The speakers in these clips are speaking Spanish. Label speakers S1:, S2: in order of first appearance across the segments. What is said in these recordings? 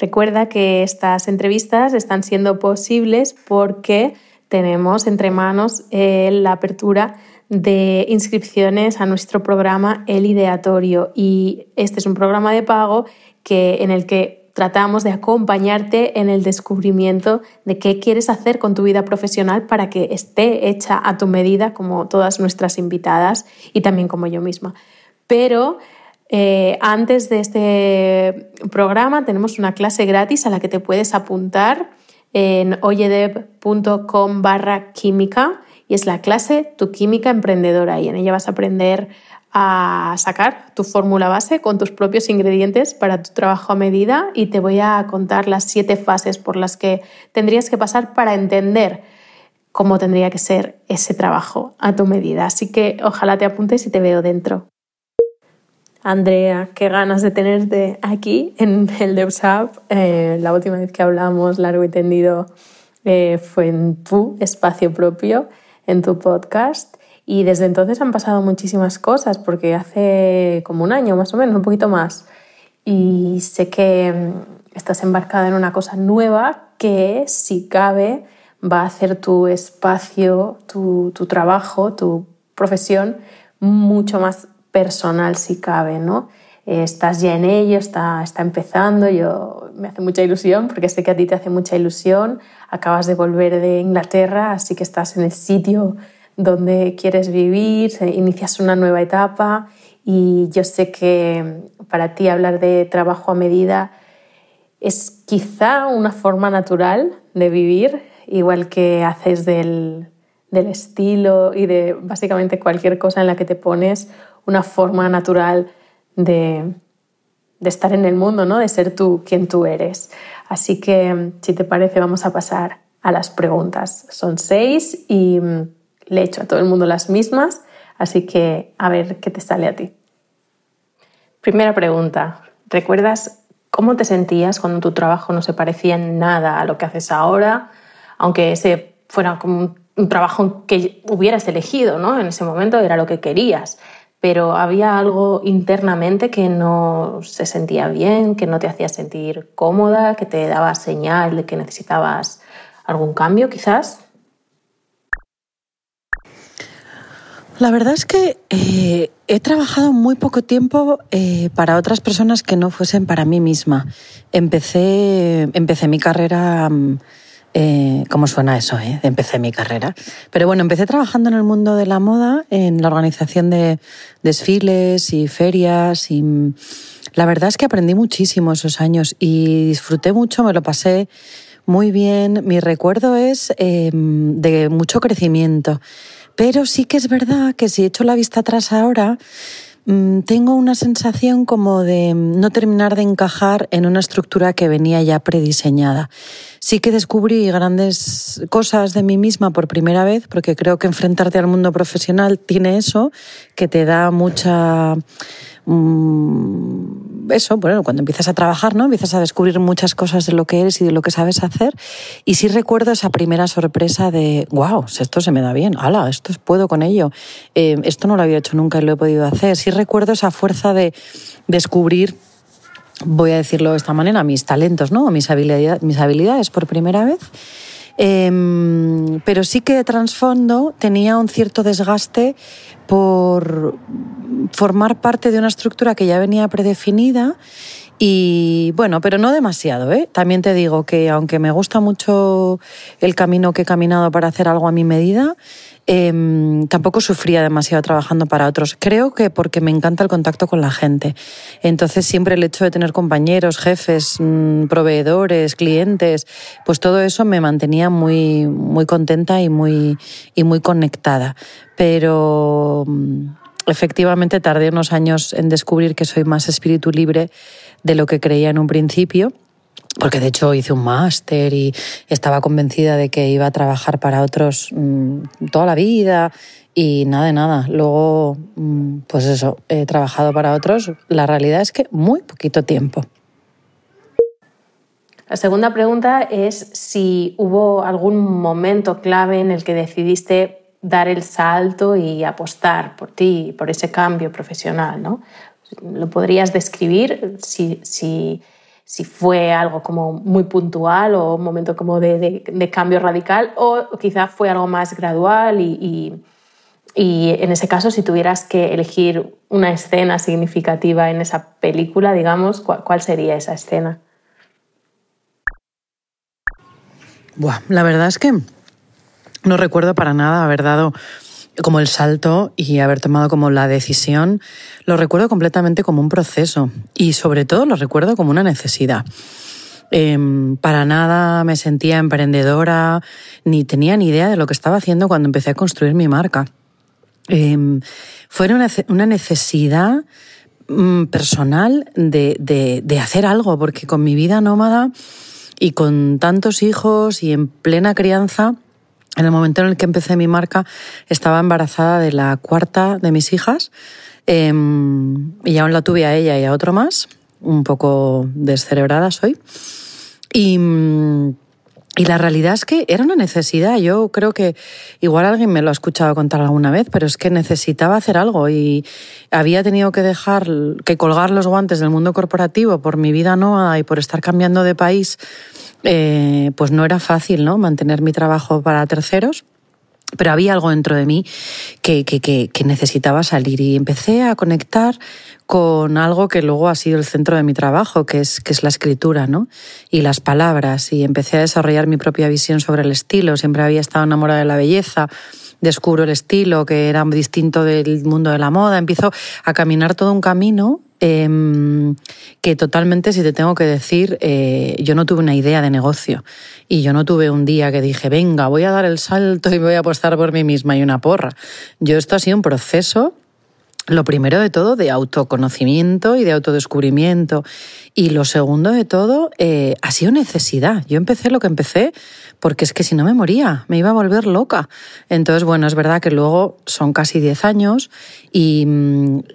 S1: Recuerda que estas entrevistas están siendo posibles porque tenemos entre manos eh, la apertura de inscripciones a nuestro programa El Ideatorio y este es un programa de pago que, en el que tratamos de acompañarte en el descubrimiento de qué quieres hacer con tu vida profesional para que esté hecha a tu medida como todas nuestras invitadas y también como yo misma. Pero eh, antes de este programa tenemos una clase gratis a la que te puedes apuntar en oyedev.com barra química y es la clase Tu química emprendedora y en ella vas a aprender a sacar tu fórmula base con tus propios ingredientes para tu trabajo a medida y te voy a contar las siete fases por las que tendrías que pasar para entender cómo tendría que ser ese trabajo a tu medida. Así que ojalá te apuntes y te veo dentro. Andrea, qué ganas de tenerte aquí en el DevSap. Eh, la última vez que hablamos largo y tendido eh, fue en tu espacio propio, en tu podcast. Y desde entonces han pasado muchísimas cosas, porque hace como un año más o menos, un poquito más. Y sé que mm, estás embarcada en una cosa nueva que, si cabe, va a hacer tu espacio, tu, tu trabajo, tu profesión mucho más personal si cabe, ¿no? Eh, estás ya en ello, está, está empezando, yo me hace mucha ilusión porque sé que a ti te hace mucha ilusión, acabas de volver de Inglaterra, así que estás en el sitio donde quieres vivir, inicias una nueva etapa y yo sé que para ti hablar de trabajo a medida es quizá una forma natural de vivir, igual que haces del, del estilo y de básicamente cualquier cosa en la que te pones una forma natural de, estar en el mundo, ¿no? de ser tú quien tú eres. Así que, si te parece, vamos a pasar a las preguntas. Son seis y mm, le he hecho a todo el mundo las mismas, así que a ver qué te sale a ti. Primera pregunta, ¿recuerdas cómo te sentías cuando tu trabajo no se parecía en nada a lo que haces ahora, aunque ese fuera como un, trabajo que hubieras elegido, ¿no? En ese momento era lo que querías pero había algo internamente que no se sentía bien, que no te hacía sentir cómoda, que te daba señal de que necesitabas algún cambio quizás.
S2: La verdad es que eh, he trabajado muy poco tiempo eh, para otras personas que no fuesen para mí misma. Empecé, empecé mi carrera... Mm, eh, ¿Cómo suena eso? Eh? Empecé mi carrera. Pero bueno, empecé trabajando en el mundo de la moda, en la organización de desfiles y ferias y mm, la verdad es que aprendí muchísimo esos años y disfruté mucho, me lo pasé muy bien. Mi recuerdo es em, de mucho crecimiento. Pero sí que es verdad que si echo la vista atrás ahora, tengo una sensación como de no terminar de encajar en una estructura que venía ya prediseñada. Sí que descubrí grandes cosas de mí misma por primera vez, porque creo que enfrentarte al mundo profesional tiene eso, que te da mucha Mm, eso, bueno, cuando empiezas a trabajar, ¿no? Empiezas a descubrir muchas cosas de lo que eres y de lo que sabes hacer. Y sí recuerdo esa primera sorpresa de, wow, esto se me da bien, ala, esto puedo con ello. Eh, esto no lo había hecho nunca y lo he podido hacer. Sí recuerdo esa fuerza de descubrir voy a decirlo de esta manera, mis talentos, ¿no? Mis habilidades, mis habilidades por primera vez. Em, pero sí que trasfondo tenía un cierto desgaste por formar parte de una estructura que ya venía predefinida y bueno, pero no demasiado, ¿eh? También te digo que aunque me gusta mucho el camino que he caminado para hacer algo a mi medida, Em, tampoco sufría demasiado trabajando para otros. Creo que porque me encanta el contacto con la gente. Entonces siempre el hecho de tener compañeros, jefes, mm, proveedores, clientes, pues todo eso me mantenía muy, muy contenta y muy, y muy conectada. Pero mm, efectivamente tardé unos años en descubrir que soy más espíritu libre de lo que creía en un principio porque de hecho hice un máster y estaba convencida de que iba a trabajar para otros mm, toda la vida y nada de nada. Luego, mm, pues eso, he trabajado para otros. La realidad es que muy poquito tiempo.
S1: La segunda pregunta es si hubo algún momento clave en el que decidiste dar el salto y apostar por ti, por ese cambio profesional, ¿no? ¿Lo podrías describir si, si si fue algo como muy puntual o un momento como de, cambio radical o quizá fue algo más gradual y, en ese caso si tuvieras que elegir una escena significativa en esa película, digamos, ¿cuál, sería esa escena?
S2: la verdad es que no recuerdo para nada haber dado como el salto y haber tomado como la decisión, lo recuerdo completamente como un proceso y sobre todo lo recuerdo como una necesidad. Em, para nada me sentía emprendedora ni tenía ni idea de lo que estaba haciendo cuando empecé a construir mi marca. Eh, fue una, necesidad mm, personal de, de hacer algo, porque con mi vida nómada y con tantos hijos y en plena crianza, en el momento en el que empecé mi marca, estaba embarazada de la cuarta de mis hijas em, y aún la tuve a ella y a otro más, un poco descerebrada soy. Y, y la realidad es que era una necesidad. Yo creo que igual alguien me lo ha escuchado contar alguna vez, pero es que necesitaba hacer algo y había tenido que dejar, que colgar los guantes del mundo corporativo por mi vida nómada y por estar cambiando de país eh, pues no era fácil ¿no? mantener mi trabajo para terceros. Pero había algo dentro de mí que, que, que, necesitaba salir y empecé a conectar con algo que luego ha sido el centro de mi trabajo, que es, que es la escritura, ¿no? Y las palabras. Y empecé a desarrollar mi propia visión sobre el estilo. Siempre había estado enamorada de la belleza. Descubro el estilo, que era distinto del mundo de la moda. Empiezo a caminar todo un camino Em, que totalmente, si te tengo que decir, eh, yo no tuve una idea de negocio y yo no tuve un día que dije, venga, voy a dar el salto y voy a apostar por mí misma y una porra. Yo esto ha sido un proceso lo primero de todo, de autoconocimiento y de autodescubrimiento. Y lo segundo de todo, eh, ha sido necesidad. Yo empecé lo que empecé porque es que si no me moría, me iba a volver loca. Entonces, bueno, es verdad que luego son casi 10 años y,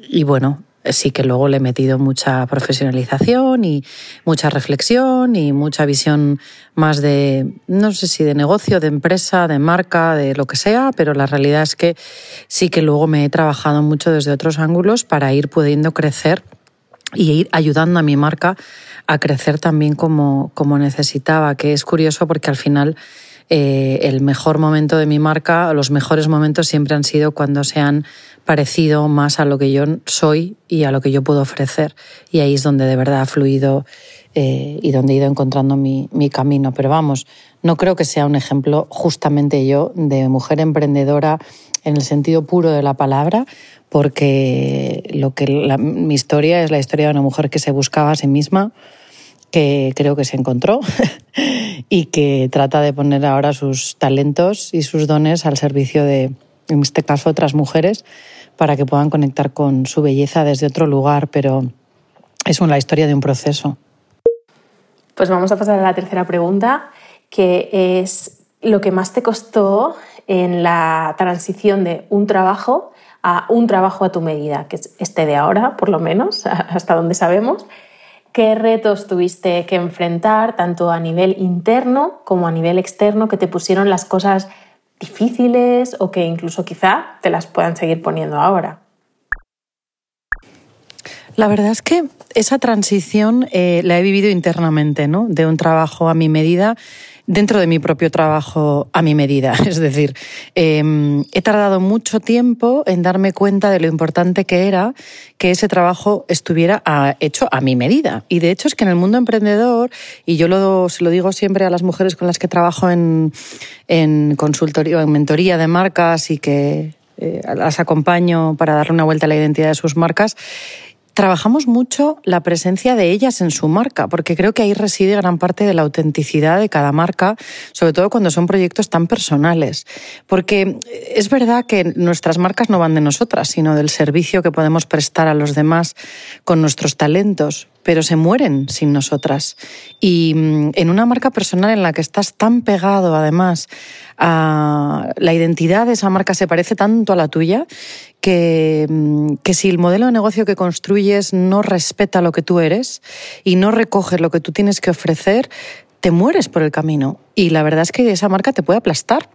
S2: y bueno, sí que luego le he metido mucha profesionalización y mucha reflexión y mucha visión más de, no sé si de negocio, de empresa, de marca, de lo que sea, pero la realidad es que sí que luego me he trabajado mucho desde otros ángulos para ir pudiendo crecer y ir ayudando a mi marca a crecer también como, como necesitaba, que es curioso porque al final eh, el mejor momento de mi marca, los mejores momentos siempre han sido cuando se han parecido más a lo que yo soy y a lo que yo puedo ofrecer. Y ahí es donde de verdad ha fluido eh, y donde he ido encontrando mi, mi, camino. Pero vamos, no creo que sea un ejemplo justamente yo de mujer emprendedora en el sentido puro de la palabra, porque lo que mi historia es la historia de una mujer que se buscaba a sí misma, que creo que se encontró y que trata de poner ahora sus talentos y sus dones al servicio de, en este caso, otras mujeres para que puedan conectar con su belleza desde otro lugar, pero es una historia de un proceso.
S1: Pues vamos a pasar a la tercera pregunta, que es lo que más te costó en la transición de un trabajo a un trabajo a tu medida, que es este de ahora, por lo menos, hasta donde sabemos. ¿Qué retos tuviste que enfrentar, tanto a nivel interno como a nivel externo, que te pusieron las cosas difíciles o que incluso quizá te las puedan seguir poniendo ahora.
S2: La verdad es que esa transición eh, la he vivido internamente, ¿no? De un trabajo a mi medida dentro de mi propio trabajo a mi medida. Es decir, em, he tardado mucho tiempo en darme cuenta de lo importante que era que ese trabajo estuviera hecho a mi medida. Y de hecho es que en el mundo emprendedor, y yo lo, se lo digo siempre a las mujeres con las que trabajo en, en consultoría, en mentoría de marcas y que eh, las acompaño para darle una vuelta a la identidad de sus marcas, trabajamos mucho la presencia de ellas en su marca, porque creo que ahí reside gran parte de la autenticidad de cada marca, sobre todo cuando son proyectos tan personales. Porque es verdad que nuestras marcas no van de nosotras, sino del servicio que podemos prestar a los demás con nuestros talentos pero se mueren sin nosotras. Y mm, en una marca personal en la que estás tan pegado, además, a la identidad de esa marca se parece tanto a la tuya, que, mm, que si el modelo de negocio que construyes no respeta lo que tú eres y no recoge lo que tú tienes que ofrecer, te mueres por el camino. Y la verdad es que esa marca te puede aplastar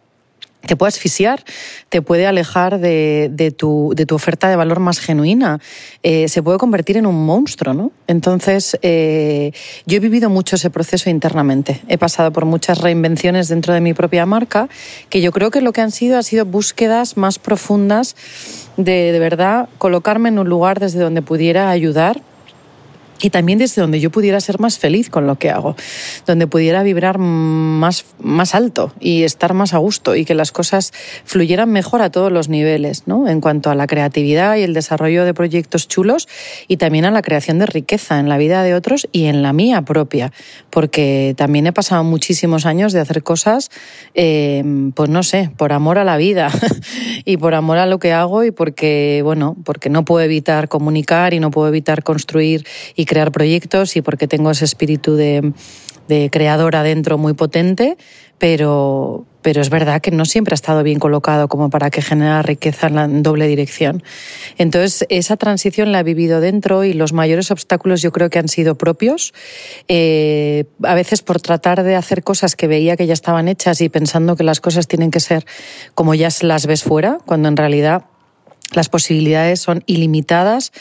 S2: te puede asfixiar, te puede alejar de, tu, oferta de valor más genuina, eh, se puede convertir en un monstruo, ¿no? Entonces, eh, yo he vivido mucho ese proceso internamente. He pasado por muchas reinvenciones dentro de mi propia marca, que yo creo que lo que han sido ha sido búsquedas más profundas de, de verdad, colocarme en un lugar desde donde pudiera ayudar y también desde donde yo pudiera ser más feliz con lo que hago, donde pudiera vibrar más, más alto y estar más a gusto y que las cosas fluyeran mejor a todos los niveles, ¿no? En cuanto a la creatividad y el desarrollo de proyectos chulos y también a la creación de riqueza en la vida de otros y en la mía propia, porque también he pasado muchísimos años de hacer cosas, eh, pues no sé, por amor a la vida y por amor a lo que hago y porque, bueno, porque no puedo evitar comunicar y no puedo evitar construir y crear proyectos y porque tengo ese espíritu de, de creador adentro muy potente, pero, pero es verdad que no siempre ha estado bien colocado como para que genera riqueza en, la, doble dirección. Entonces, esa transición la he vivido dentro y los mayores obstáculos yo creo que han sido propios. Eh, a veces por tratar de hacer cosas que veía que ya estaban hechas y pensando que las cosas tienen que ser como ya las ves fuera, cuando en realidad las posibilidades son ilimitadas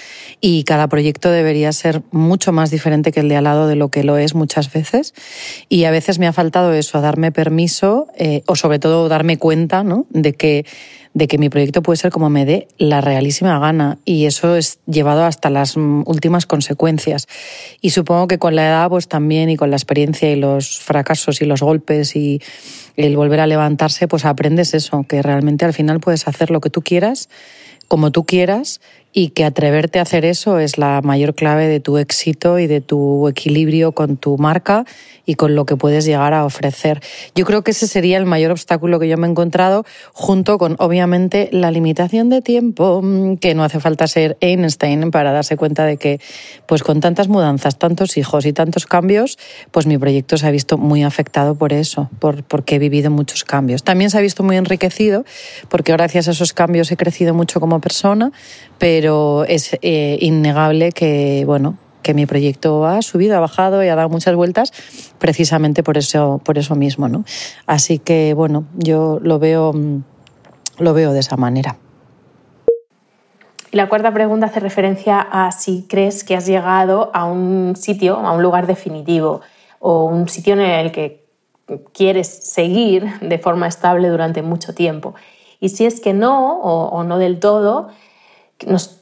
S2: y cada proyecto debería ser mucho más diferente que el de al lado de lo que lo es muchas veces. Y a veces me ha faltado eso, darme permiso eh, o sobre todo darme cuenta ¿no? de, que, de que mi proyecto puede ser como me dé la realísima gana y eso es llevado hasta las últimas consecuencias. Y supongo que con la edad pues también y con la experiencia y los fracasos y los golpes y el volver a levantarse pues aprendes eso, que realmente al final puedes hacer lo que tú quieras como tú quieras y que atreverte a hacer eso es la mayor clave de tu éxito y de tu equilibrio con tu marca y con lo que puedes llegar a ofrecer. Yo creo que ese sería el mayor obstáculo que yo me he encontrado, junto con, obviamente, la limitación de tiempo, mm, que no hace falta ser Einstein para darse cuenta de que, pues con tantas mudanzas, tantos hijos y tantos cambios, pues mi proyecto se ha visto muy afectado por eso, por, porque he vivido muchos cambios. También se ha visto muy enriquecido, porque gracias a esos cambios he crecido mucho como persona, pero es eh, innegable que, bueno, que mi proyecto ha subido, ha bajado y ha dado muchas vueltas precisamente por eso, por eso mismo, ¿no? Así que, bueno, yo lo veo, mm, lo veo de esa manera.
S1: Y la cuarta pregunta hace referencia a si crees que has llegado a un sitio, a un lugar definitivo o un sitio en el que quieres seguir de forma estable durante mucho tiempo. Y si es que no, o no del todo, nos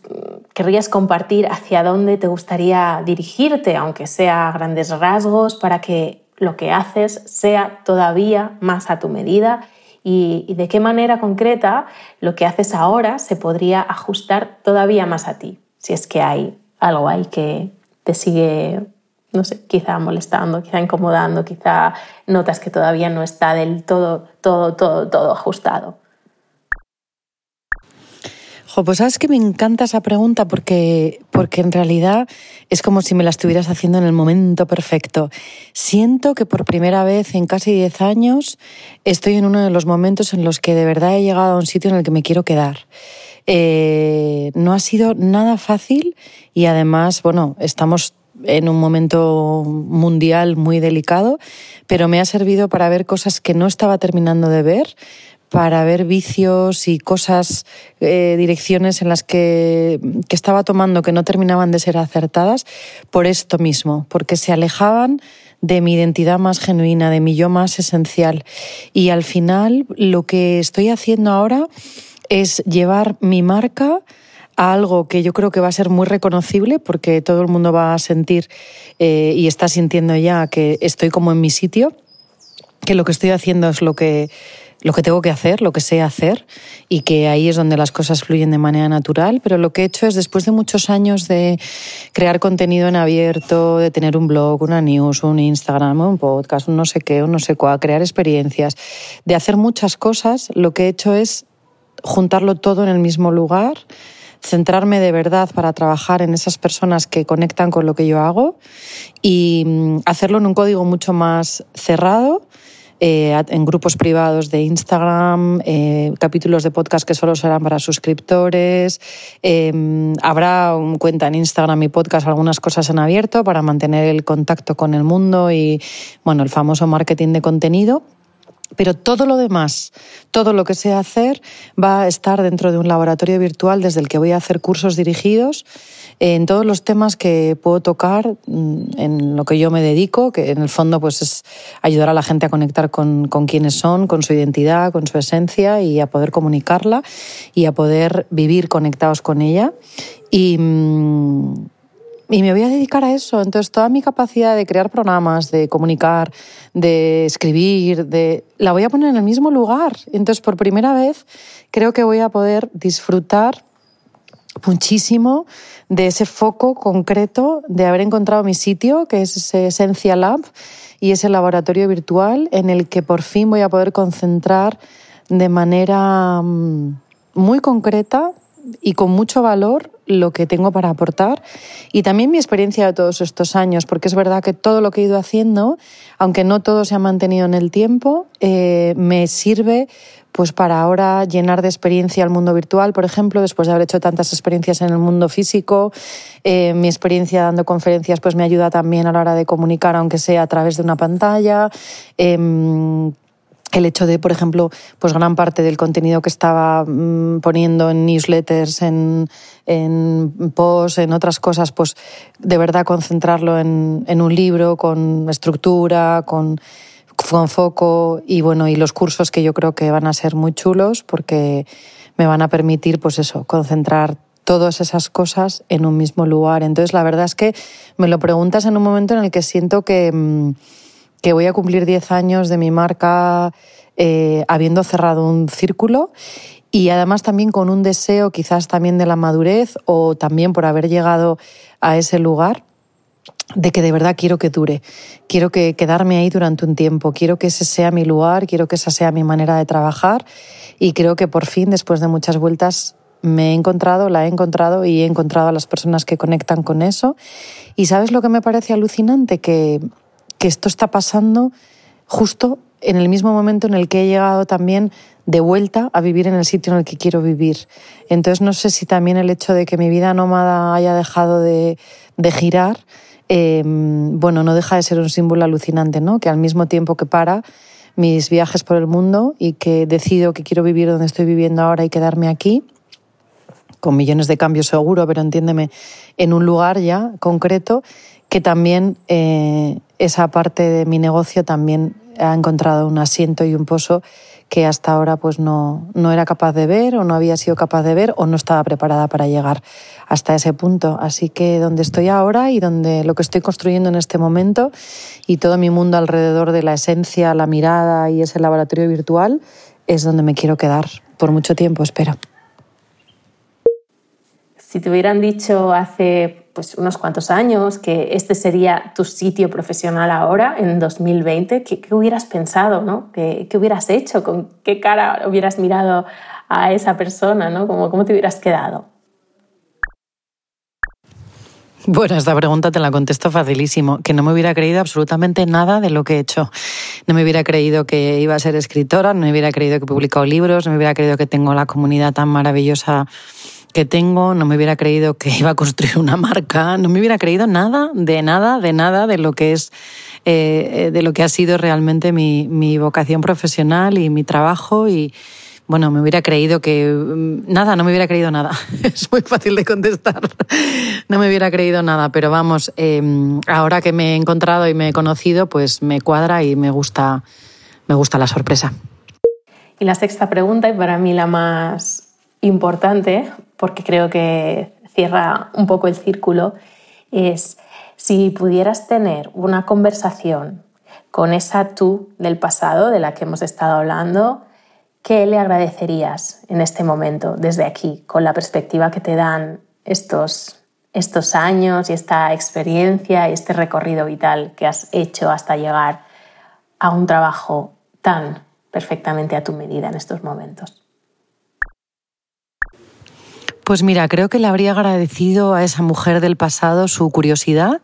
S1: querrías compartir hacia dónde te gustaría dirigirte, aunque sea a grandes rasgos, para que lo que haces sea todavía más a tu medida y, de qué manera concreta lo que haces ahora se podría ajustar todavía más a ti, si es que hay algo ahí que te sigue, no sé, quizá molestando, quizá incomodando, quizá notas que todavía no está del todo, todo, todo, todo ajustado
S2: pues sabes que me encanta esa pregunta porque, porque en realidad es como si me la estuvieras haciendo en el momento perfecto. Siento que por primera vez en casi 10 años estoy en uno de los momentos en los que de verdad he llegado a un sitio en el que me quiero quedar. Eh, no ha sido nada fácil y además, bueno, estamos en un momento mundial muy delicado, pero me ha servido para ver cosas que no estaba terminando de ver, para ver vicios y cosas, eh, direcciones en las que, que estaba tomando que no terminaban de ser acertadas por esto mismo, porque se alejaban de mi identidad más genuina, de mi yo más esencial. Y al final lo que estoy haciendo ahora es llevar mi marca a algo que yo creo que va a ser muy reconocible porque todo el mundo va a sentir eh, y está sintiendo ya que estoy como en mi sitio, que lo que estoy haciendo es lo que lo que tengo que hacer, lo que sé hacer, y que ahí es donde las cosas fluyen de manera natural. Pero lo que he hecho es, después de muchos años de crear contenido en abierto, de tener un blog, una news, un Instagram, un podcast, un no sé qué, un no sé cuál, crear experiencias, de hacer muchas cosas, lo que he hecho es juntarlo todo en el mismo lugar centrarme de verdad para trabajar en esas personas que conectan con lo que yo hago y mm, hacerlo en un código mucho más cerrado eh, en grupos privados de Instagram, eh, capítulos de podcast que solo serán para suscriptores. Eh, habrá un cuenta en Instagram y podcast, algunas cosas en abierto para mantener el contacto con el mundo y, bueno, el famoso marketing de contenido. Pero todo lo demás, todo lo que sé hacer, va a estar dentro de un laboratorio virtual desde el que voy a hacer cursos dirigidos en todos los temas que puedo tocar mm, en lo que yo me dedico, que en el fondo pues es ayudar a la gente a conectar con, con quienes son, con su identidad, con su esencia y a poder comunicarla y a poder vivir conectados con ella. Y, mm, y me voy a dedicar a eso. Entonces, toda mi capacidad de crear programas, de comunicar, de escribir, de la voy a poner en el mismo lugar. Entonces, por primera vez, creo que voy a poder disfrutar muchísimo de ese foco concreto de haber encontrado mi sitio, que es ese Essential Lab y ese laboratorio virtual en el que por fin voy a poder concentrar de manera mm, muy concreta y con mucho valor lo que tengo para aportar y también mi experiencia de todos estos años, porque es verdad que todo lo que he ido haciendo, aunque no todo se ha mantenido en el tiempo, eh, me sirve pues para ahora llenar de experiencia el mundo virtual, por ejemplo, después de haber hecho tantas experiencias en el mundo físico, eh, mi experiencia dando conferencias pues me ayuda también a la hora de comunicar, aunque sea a través de una pantalla. Em, el hecho de, por ejemplo, pues gran parte del contenido que estaba mm, poniendo en newsletters, en, en posts, en otras cosas, pues de verdad concentrarlo en, un libro con estructura, con, con foco y bueno, y los cursos que yo creo que van a ser muy chulos porque me van a permitir, pues eso, concentrar todas esas cosas en un mismo lugar. Entonces, la verdad es que me lo preguntas en un momento en el que siento que mm, que voy a cumplir 10 años de mi marca eh, habiendo cerrado un círculo y además también con un deseo quizás también de la madurez o también por haber llegado a ese lugar de que de verdad quiero que dure, quiero que quedarme ahí durante un tiempo, quiero que ese sea mi lugar, quiero que esa sea mi manera de trabajar y creo que por fin después de muchas vueltas me he encontrado, la he encontrado y he encontrado a las personas que conectan con eso. Y sabes lo que me parece alucinante que que esto está pasando justo en el mismo momento en el que he llegado también de vuelta a vivir en el sitio en el que quiero vivir. Entonces no sé si también el hecho de que mi vida nómada haya dejado de, girar, em, bueno, no deja de ser un símbolo alucinante, ¿no? Que al mismo tiempo que para mis viajes por el mundo y que decido que quiero vivir donde estoy viviendo ahora y quedarme aquí, con millones de cambios seguro, pero entiéndeme, en un lugar ya concreto, que también eh, esa parte de mi negocio también ha encontrado un asiento y un pozo que hasta ahora pues no, no era capaz de ver o no había sido capaz de ver o no estaba preparada para llegar hasta ese punto. Así que donde estoy ahora y donde lo que estoy construyendo en este momento y todo mi mundo alrededor de la esencia, la mirada y ese laboratorio virtual es donde me quiero quedar por mucho tiempo, espero.
S1: Si te hubieran dicho hace pues, unos cuantos años que este sería tu sitio profesional ahora, en 2020, ¿qué, hubieras pensado? ¿no? ¿Qué, hubieras hecho? ¿Con qué cara hubieras mirado a esa persona? ¿no? ¿Cómo, ¿Cómo te hubieras quedado?
S2: Bueno, esta pregunta te la contesto facilísimo, que no me hubiera creído absolutamente nada de lo que he hecho. No me hubiera creído que iba a ser escritora, no me hubiera creído que he publicado libros, no me hubiera creído que tengo la comunidad tan maravillosa que tengo, no me hubiera creído que iba a construir una marca, no me hubiera creído nada, de nada, de nada de lo que es, eh, de lo que ha sido realmente mi, mi vocación profesional y mi trabajo y, bueno, me hubiera creído que mm, nada, no me hubiera creído nada. es muy fácil de contestar. no me hubiera creído nada, pero vamos, em, ahora que me he encontrado y me he conocido, pues me cuadra y me gusta, me gusta la sorpresa.
S1: Y la sexta pregunta, y para mí la más importante, porque creo que cierra un poco el círculo, es si pudieras tener una conversación con esa tú del pasado de la que hemos estado hablando, ¿qué le agradecerías en este momento, desde aquí, con la perspectiva que te dan estos, estos años y esta experiencia y este recorrido vital que has hecho hasta llegar a un trabajo tan perfectamente a tu medida en estos momentos?
S2: Pues mira, creo que le habría agradecido a esa mujer del pasado su curiosidad,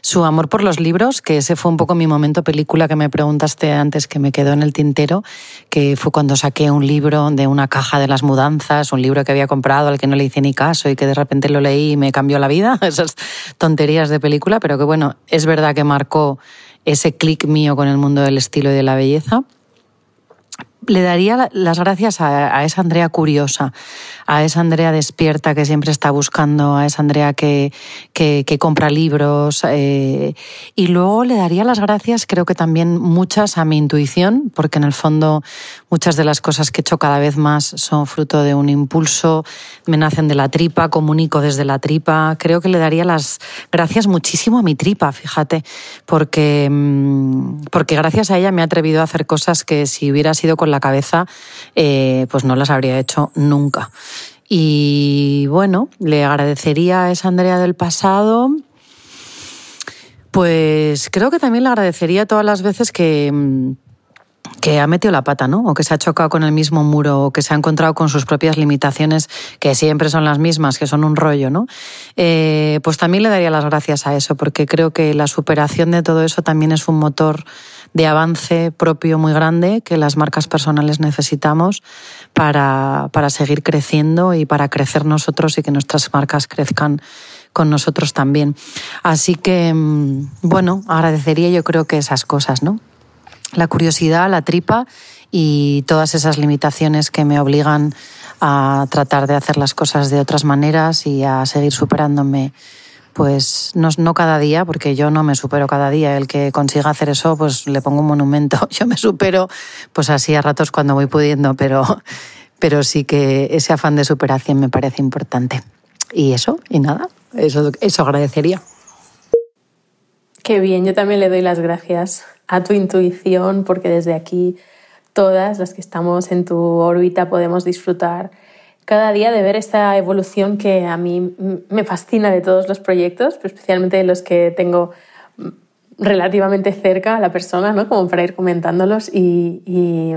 S2: su amor por los libros, que ese fue un poco mi momento película que me preguntaste antes, que me quedó en el tintero, que fue cuando saqué un libro de una caja de las mudanzas, un libro que había comprado al que no le hice ni caso y que de repente lo leí y me cambió la vida, esas tonterías de película, pero que bueno, es verdad que marcó ese clic mío con el mundo del estilo y de la belleza. le daría las gracias a, esa Andrea curiosa, a esa Andrea despierta que siempre está buscando, a esa Andrea que, que, compra libros. Eh, y luego le daría las gracias, creo que también muchas a mi intuición, porque en el fondo muchas de las cosas que he hecho cada vez más son fruto de un impulso, me nacen de la tripa, comunico desde la tripa. Creo que le daría las gracias muchísimo a mi tripa, fíjate, porque, mm, porque gracias a ella me he atrevido a hacer cosas que si hubiera sido con la cabeza, eh, pues no las habría hecho nunca. Y bueno, le agradecería a esa Andrea del pasado. Pues creo que también le agradecería todas las veces que, mm, que ha metido la pata, ¿no? O que se ha chocado con el mismo muro, o que se ha encontrado con sus propias limitaciones, que siempre son las mismas, que son un rollo, ¿no? Eh, pues también le daría las gracias a eso, porque creo que la superación de todo eso también es un motor de avance propio muy grande que las marcas personales necesitamos para, para seguir creciendo y para crecer nosotros y que nuestras marcas crezcan con nosotros también. Así que, mm, bueno, agradecería yo creo que esas cosas, ¿no? la curiosidad, la tripa y todas esas limitaciones que me obligan a tratar de hacer las cosas de otras maneras y a seguir superándome pues no, no, cada día, porque yo no me supero cada día. El que consiga hacer eso, pues le pongo un monumento. Yo me supero, pues así a ratos cuando voy pudiendo, pero, pero sí que ese afán de superación me parece importante. Y eso, y nada, eso, eso agradecería.
S1: Qué bien, yo también le doy las gracias a tu intuición, porque desde aquí todas las que estamos en tu órbita podemos disfrutar cada día de ver esta evolución que a mí me fascina de todos los proyectos, especialmente de los que tengo relativamente cerca a la persona, ¿no? como para ir comentándolos y, y,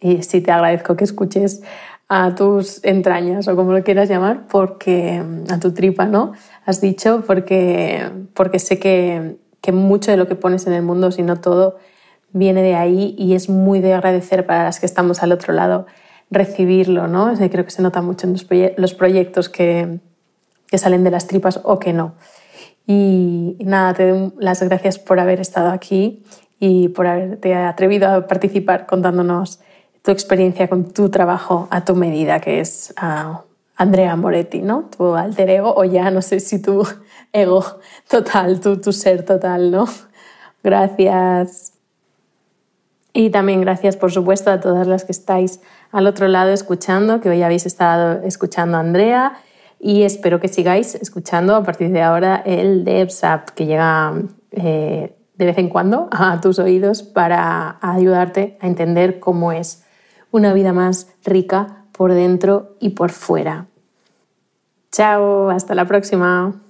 S1: y sí te agradezco que escuches a tus entrañas o como lo quieras llamar, porque a tu tripa, ¿no? Has dicho, porque, porque sé que, que mucho de lo que pones en el mundo, si no todo, viene de ahí y es muy de agradecer para las que estamos al otro lado recibirlo, ¿no? creo que se nota mucho en los, proyectos que, salen de las tripas o que no. Y, nada, te doy las gracias por haber estado aquí y por haberte atrevido a participar contándonos tu experiencia con tu trabajo a tu medida, que es Andrea Moretti, ¿no? Tu alter ego, o ya no sé si tu ego total, tu, tu ser total, ¿no? Gracias. Y también gracias, por supuesto, a todas las que estáis al otro lado escuchando, que hoy habéis estado escuchando a Andrea y espero que sigáis escuchando a partir de ahora el DevSap que llega eh, de vez en cuando a tus oídos para ayudarte a entender cómo es una vida más rica por dentro y por fuera. Chao, hasta la próxima.